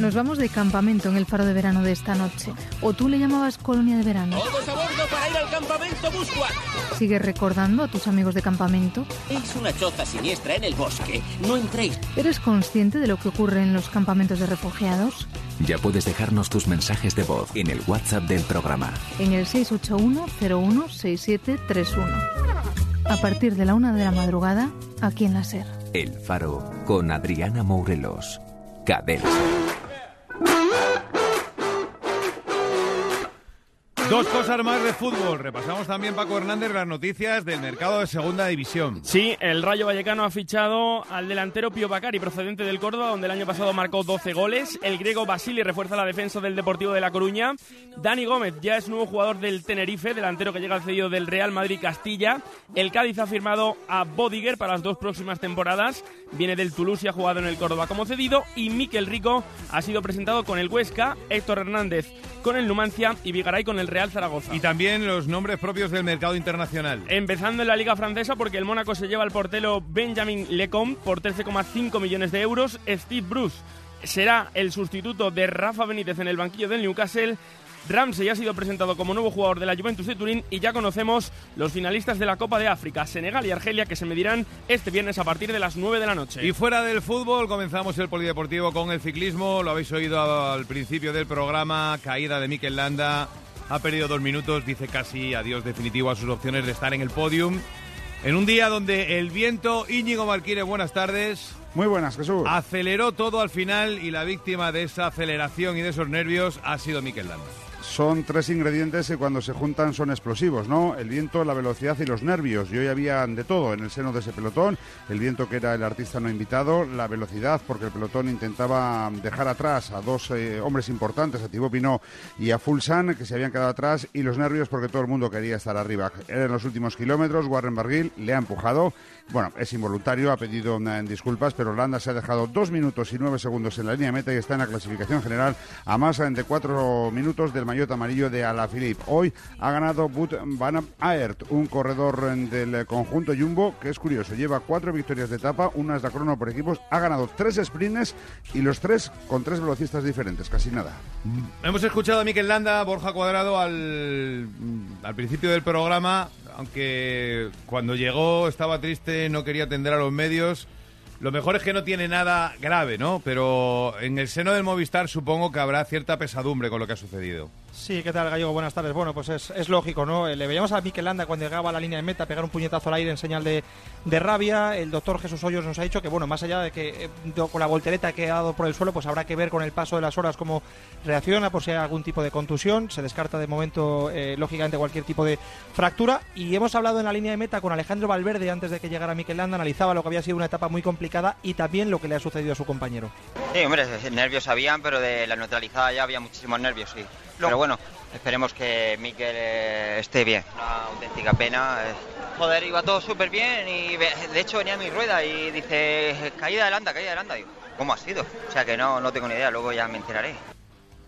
Nos vamos de campamento en el faro de verano de esta noche. O tú le llamabas colonia de verano. Todos a bordo para ir al campamento Busquat. ¿Sigues recordando a tus amigos de campamento? Es una choza siniestra en el bosque. No entréis. ¿Eres consciente de lo que ocurre en los campamentos de refugiados? Ya puedes dejarnos tus mensajes de voz en el WhatsApp del programa. En el 681-016731. A partir de la una de la madrugada, aquí en la SER. El Faro con Adriana Mourelos. Cadena. Dos cosas más de fútbol. Repasamos también, Paco Hernández, las noticias del mercado de segunda división. Sí, el Rayo Vallecano ha fichado al delantero Pio Bacari, procedente del Córdoba, donde el año pasado marcó 12 goles. El griego Basili refuerza la defensa del Deportivo de La Coruña. Dani Gómez ya es nuevo jugador del Tenerife, delantero que llega al cedido del Real Madrid Castilla. El Cádiz ha firmado a Bodiger para las dos próximas temporadas. Viene del Toulouse y ha jugado en el Córdoba como cedido. Y Miquel Rico ha sido presentado con el Huesca, Héctor Hernández con el Numancia y Vigaray con el Real Zaragoza. Y también los nombres propios del mercado internacional. Empezando en la Liga Francesa porque el Mónaco se lleva al portero Benjamin Lecomte por 13,5 millones de euros. Steve Bruce será el sustituto de Rafa Benítez en el banquillo del Newcastle. Ramsey ha sido presentado como nuevo jugador de la Juventus de Turín y ya conocemos los finalistas de la Copa de África, Senegal y Argelia, que se medirán este viernes a partir de las 9 de la noche. Y fuera del fútbol, comenzamos el polideportivo con el ciclismo. Lo habéis oído al principio del programa, caída de Mikel Landa. Ha perdido dos minutos, dice casi adiós definitivo a sus opciones de estar en el podium. En un día donde el viento, Íñigo Marquínez, buenas tardes. Muy buenas, Jesús. Aceleró todo al final y la víctima de esa aceleración y de esos nervios ha sido Mikel Landa son tres ingredientes que cuando se juntan son explosivos, ¿no? El viento, la velocidad y los nervios. Y hoy había de todo en el seno de ese pelotón. El viento que era el artista no invitado, la velocidad porque el pelotón intentaba dejar atrás a dos eh, hombres importantes, a Thibaut Pinot y a Fulsan, que se habían quedado atrás, y los nervios porque todo el mundo quería estar arriba. En los últimos kilómetros, Warren Barguil le ha empujado. Bueno, es involuntario, ha pedido disculpas, pero Holanda se ha dejado dos minutos y nueve segundos en la línea meta y está en la clasificación general a más de cuatro minutos del maillot amarillo de Alaphilippe. Hoy ha ganado Bud Van Aert, un corredor del conjunto Jumbo, que es curioso, lleva cuatro victorias de etapa, una es la crono por equipos, ha ganado tres sprints y los tres con tres velocistas diferentes, casi nada. Hemos escuchado a Mikel Landa, Borja Cuadrado, al, al principio del programa, aunque cuando llegó estaba triste, no quería atender a los medios. Lo mejor es que no tiene nada grave, ¿no? Pero en el seno del Movistar supongo que habrá cierta pesadumbre con lo que ha sucedido. Sí, ¿qué tal, Gallego? Buenas tardes. Bueno, pues es, lógico, ¿no? Le veíamos a Mikel Landa cuando llegaba a la línea de meta pegar un puñetazo al aire en señal de, rabia. El doctor Jesús Hoyos nos ha dicho que, bueno, más allá de que eh, con la voltereta que ha dado por el suelo, pues habrá que ver con el paso de las horas cómo reacciona, por si hay algún tipo de contusión. Se descarta de momento, eh, lógicamente, cualquier tipo de fractura. Y hemos hablado en la línea de meta con Alejandro Valverde antes de que llegara Mikel Landa. Analizaba lo que había sido una etapa muy complicada y también lo que le ha sucedido a su compañero. Sí, hombre, nervios habían, pero de la neutralizada ya había muchísimos nervios, sí. Pero bueno, esperemos que Miquel eh, esté bien. Una auténtica pena. Eh. Joder, iba todo súper bien y de hecho venía mi rueda y dice, caída de landa, caída de landa. Digo, ¿cómo ha sido? O sea que no, no tengo ni idea, luego ya me enteraré.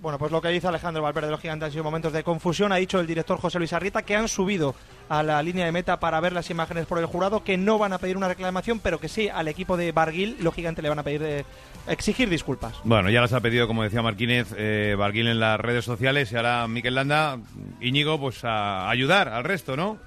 Bueno, pues lo que dice Alejandro Valverde de los Gigantes han sido momentos de confusión. Ha dicho el director José Luis Arrieta que han subido a la línea de meta para ver las imágenes por el jurado, que no van a pedir una reclamación, pero que sí al equipo de Barguil, lógicamente le van a pedir de exigir disculpas. Bueno, ya las ha pedido, como decía Marquínez, eh, Barguil en las redes sociales y ahora Miquel Landa, Íñigo, pues a ayudar al resto, ¿no?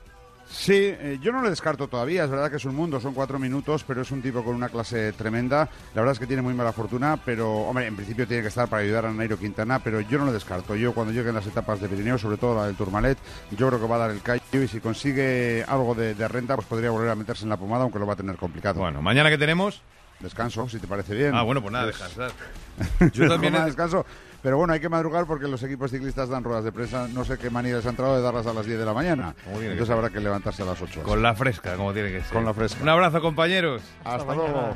Sí, eh, yo no le descarto todavía, es verdad que es un mundo, son cuatro minutos, pero es un tipo con una clase tremenda. La verdad es que tiene muy mala fortuna, pero, hombre, en principio tiene que estar para ayudar a Nairo Quintana, pero yo no lo descarto. Yo cuando lleguen las etapas de Pirineo, sobre todo la del Tourmalet, yo creo que va a dar el callo y si consigue algo de, renta, pues podría volver a meterse en la pomada, aunque lo va a tener complicado. Bueno, mañana que tenemos descanso, si te parece bien. Ah, bueno, pues nada, descansar. Yo también descanso. Pero bueno, hay que madrugar porque los equipos ciclistas dan ruedas de prensa. No sé qué manía les ha entrado de darlas a las 10 de la mañana. Entonces habrá que levantarse a las 8. Con la fresca, como tiene que ser. Con la fresca. Un abrazo, compañeros. Hasta, luego.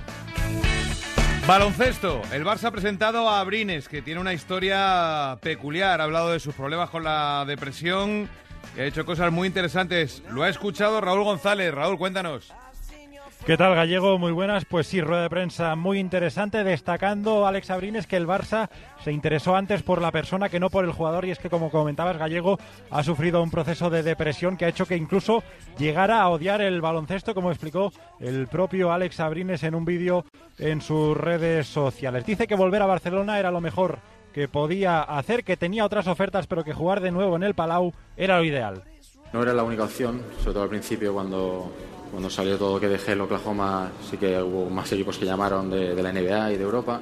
Baloncesto. El Barça ha presentado a Abrines, que tiene una historia peculiar. Ha hablado de sus problemas con la depresión y ha hecho cosas muy interesantes. Lo ha escuchado Raúl González. Raúl, cuéntanos. ¿Qué tal, Gallego? Muy buenas. Pues sí, rueda de prensa muy interesante, destacando Alex Abrines que el Barça se interesó antes por la persona que no por el jugador y es que, como comentabas, Gallego ha sufrido un proceso de depresión que ha hecho que incluso llegara a odiar el baloncesto, como explicó el propio Alex Abrines en un vídeo en sus redes sociales. Dice que volver a Barcelona era lo mejor que podía hacer, que tenía otras ofertas, pero que jugar de nuevo en el Palau era lo ideal. No era la única opción, sobre todo al principio cuando cuando salió todo que dejé el Oklahoma, sí que hubo más equipos que llamaron de, la NBA y de Europa.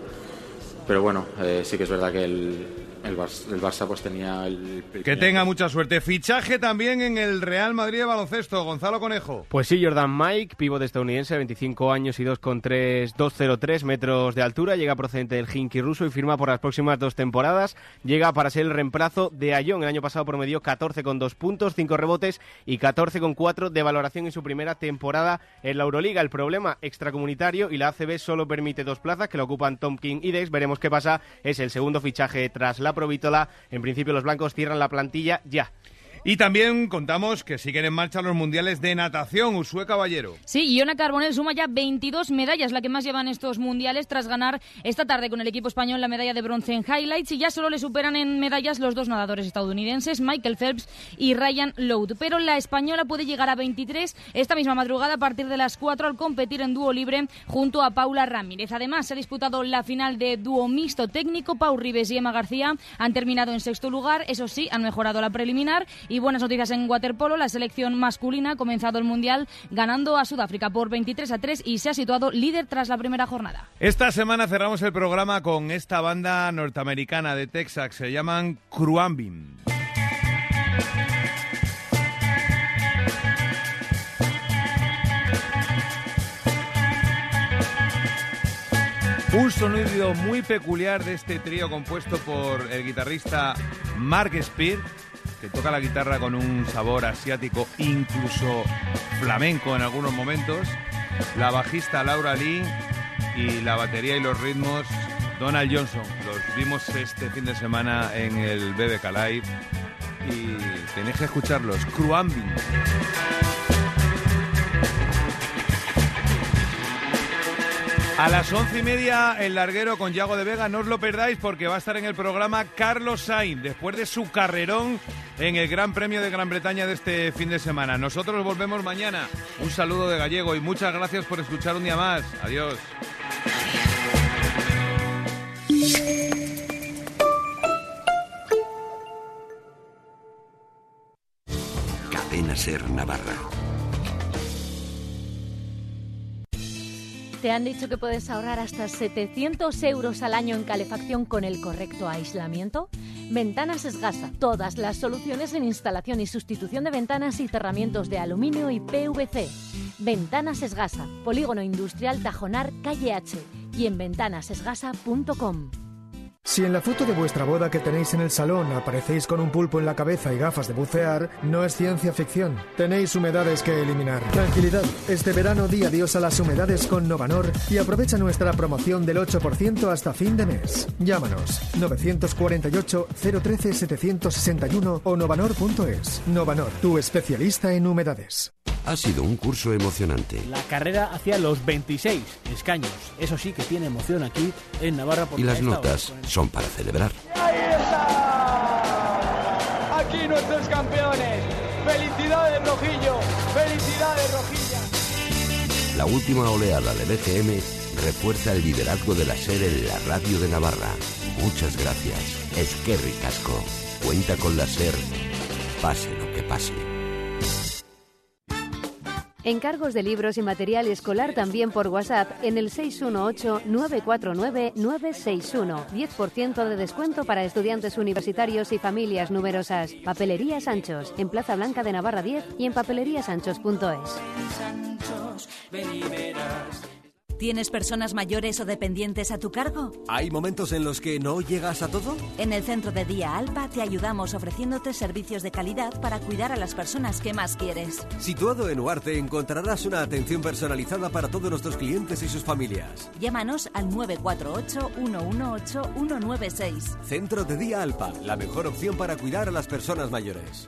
Pero bueno, eh, sí que es verdad que el, el, Barça, pues tenía el, Que tenga mucha suerte. Fichaje también en el Real Madrid de baloncesto. Gonzalo Conejo. Pues sí, Jordan Mike, pivote estadounidense, 25 años y 2,3, 2,03 metros de altura. Llega procedente del Hinky ruso y firma por las próximas dos temporadas. Llega para ser el reemplazo de Ayón. El año pasado promedió 14,2 puntos, 5 rebotes y 14,4 de valoración en su primera temporada en la Euroliga. El problema extracomunitario y la ACB solo permite dos plazas que lo ocupan Tom King y Dex. Veremos qué pasa. Es el segundo fichaje tras la Provítola. En principio los blancos cierran la plantilla ya. Y también contamos que siguen en marcha los mundiales de natación. Usue Caballero. Sí, Iona Carbonell suma ya 22 medallas, la que más llevan estos mundiales, tras ganar esta tarde con el equipo español la medalla de bronce en highlights. Y ya solo le superan en medallas los dos nadadores estadounidenses, Michael Phelps y Ryan Loud. Pero la española puede llegar a 23 esta misma madrugada a partir de las 4 al competir en dúo libre junto a Paula Ramírez. Además, se ha disputado la final de dúo mixto técnico. Pau Ribes y Emma García han terminado en sexto lugar. Eso sí, han mejorado la preliminar buenas noticias en waterpolo. La selección masculina ha comenzado el Mundial ganando a Sudáfrica por 23 a 3 y se ha situado líder tras la primera jornada. Esta semana cerramos el programa con esta banda norteamericana de Texas. Se llaman Cruambin. Un sonido muy peculiar de este trío compuesto por el guitarrista Mark Spear que toca la guitarra con un sabor asiático, incluso flamenco en algunos momentos, la bajista Laura Lee y la batería y los ritmos Donald Johnson. Los vimos este fin de semana en el BBK Live y tenéis que escucharlos. Cruambing. A las once y media, el larguero con Yago de Vega, no os lo perdáis porque va a estar en el programa Carlos Sainz, después de su carrerón en el Gran Premio de Gran Bretaña de este fin de semana. Nosotros volvemos mañana. Un saludo de Gallego y muchas gracias por escuchar un día más. Adiós. Cadena Ser Navarra. ¿Te han dicho que puedes ahorrar hasta 700 euros al año en calefacción con el correcto aislamiento? Ventanas Esgasa. Todas las soluciones en instalación y sustitución de ventanas y cerramientos de aluminio y PVC. Ventanas Esgasa. Polígono Industrial Tajonar, calle H. Y en ventanasesgasa.com. Si en la foto de vuestra boda que tenéis en el salón aparecéis con un pulpo en la cabeza y gafas de bucear, no es ciencia ficción. Tenéis humedades que eliminar. Tranquilidad. Este verano di adiós a las humedades con Novanor y aprovecha nuestra promoción del 8% hasta fin de mes. Llámanos 948 013 761 o novanor.es. Novanor, tu especialista en humedades. Ha sido un curso emocionante. La carrera hacia los 26 escaños. Eso sí que tiene emoción aquí en Navarra. Y las notas son para celebrar. ¡Ahí está! Aquí nuestros campeones. ¡Felicidades, Rojillo! ¡Felicidades, Rojilla! La última oleada de BCM refuerza el liderazgo de la SER en la radio de Navarra. Muchas gracias. Es que ricasco. Cuenta con la SER. Pase lo que pase. Encargos de libros y material escolar también por WhatsApp en el 618-949-961. 10% de descuento para estudiantes universitarios y familias numerosas. Papelería Sanchos, en Plaza Blanca de Navarra 10 y en papeleriasanchos.es. ¿Tienes personas mayores o dependientes a tu cargo? ¿Hay momentos en los que no llegas a todo? En el centro de día Alpa te ayudamos ofreciéndote servicios de calidad para cuidar a las personas que más quieres. Situado en Huarte encontrarás una atención personalizada para todos nuestros clientes y sus familias. Llámanos al 948-118-196. Centro de día Alpa, la mejor opción para cuidar a las personas mayores.